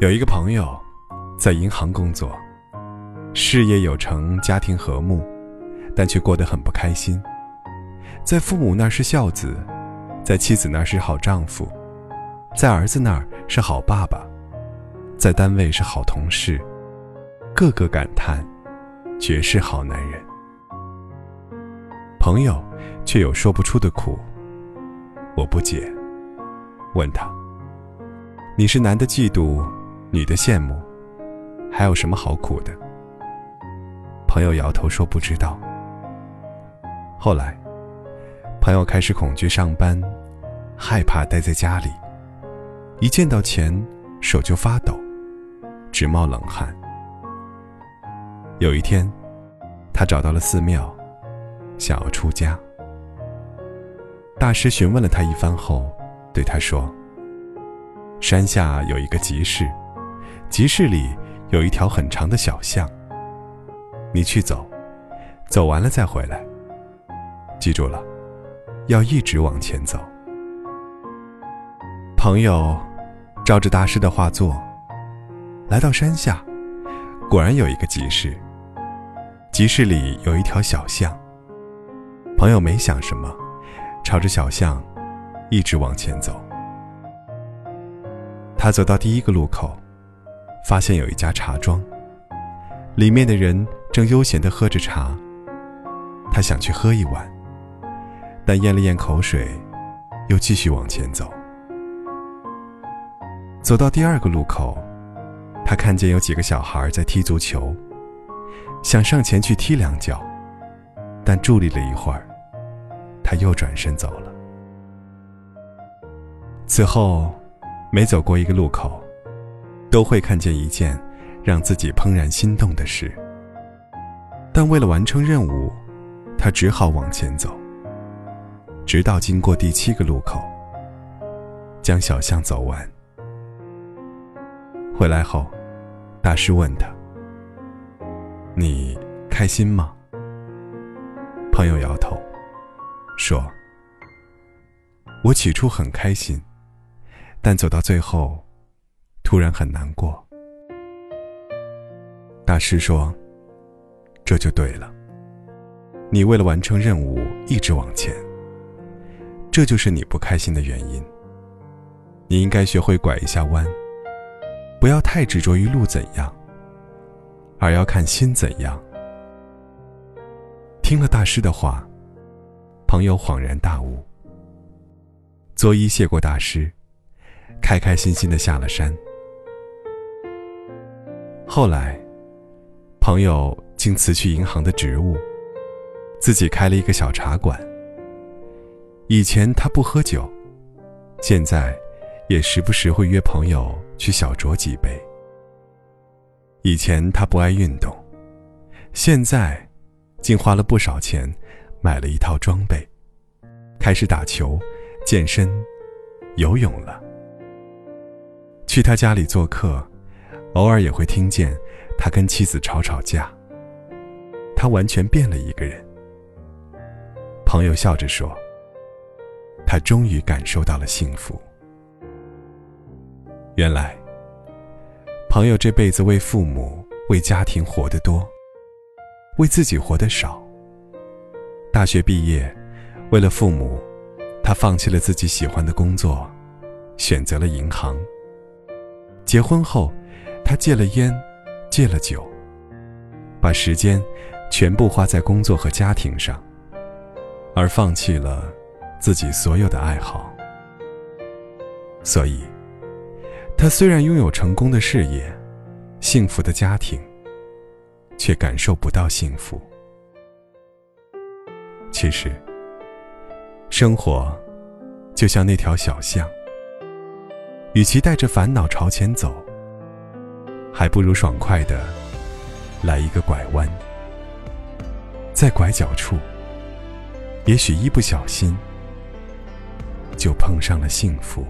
有一个朋友，在银行工作，事业有成，家庭和睦，但却过得很不开心。在父母那是孝子，在妻子那是好丈夫，在儿子那儿是好爸爸，在单位是好同事，个个感叹，绝世好男人。朋友却有说不出的苦，我不解，问他：“你是男的嫉妒？”女的羡慕，还有什么好苦的？朋友摇头说不知道。后来，朋友开始恐惧上班，害怕待在家里，一见到钱手就发抖，直冒冷汗。有一天，他找到了寺庙，想要出家。大师询问了他一番后，对他说：“山下有一个集市。”集市里有一条很长的小巷，你去走，走完了再回来。记住了，要一直往前走。朋友照着大师的话做，来到山下，果然有一个集市。集市里有一条小巷，朋友没想什么，朝着小巷一直往前走。他走到第一个路口。发现有一家茶庄，里面的人正悠闲地喝着茶。他想去喝一碗，但咽了咽口水，又继续往前走。走到第二个路口，他看见有几个小孩在踢足球，想上前去踢两脚，但伫立了一会儿，他又转身走了。此后，每走过一个路口。都会看见一件让自己怦然心动的事，但为了完成任务，他只好往前走，直到经过第七个路口，将小巷走完。回来后，大师问他：“你开心吗？”朋友摇头，说：“我起初很开心，但走到最后。”突然很难过。大师说：“这就对了。你为了完成任务一直往前，这就是你不开心的原因。你应该学会拐一下弯，不要太执着于路怎样，而要看心怎样。”听了大师的话，朋友恍然大悟，作揖谢过大师，开开心心的下了山。后来，朋友竟辞去银行的职务，自己开了一个小茶馆。以前他不喝酒，现在也时不时会约朋友去小酌几杯。以前他不爱运动，现在竟花了不少钱买了一套装备，开始打球、健身、游泳了。去他家里做客。偶尔也会听见他跟妻子吵吵架。他完全变了一个人。朋友笑着说：“他终于感受到了幸福。”原来，朋友这辈子为父母、为家庭活得多，为自己活得少。大学毕业，为了父母，他放弃了自己喜欢的工作，选择了银行。结婚后。他戒了烟，戒了酒，把时间全部花在工作和家庭上，而放弃了自己所有的爱好。所以，他虽然拥有成功的事业、幸福的家庭，却感受不到幸福。其实，生活就像那条小巷，与其带着烦恼朝前走。还不如爽快的来一个拐弯，在拐角处，也许一不小心就碰上了幸福。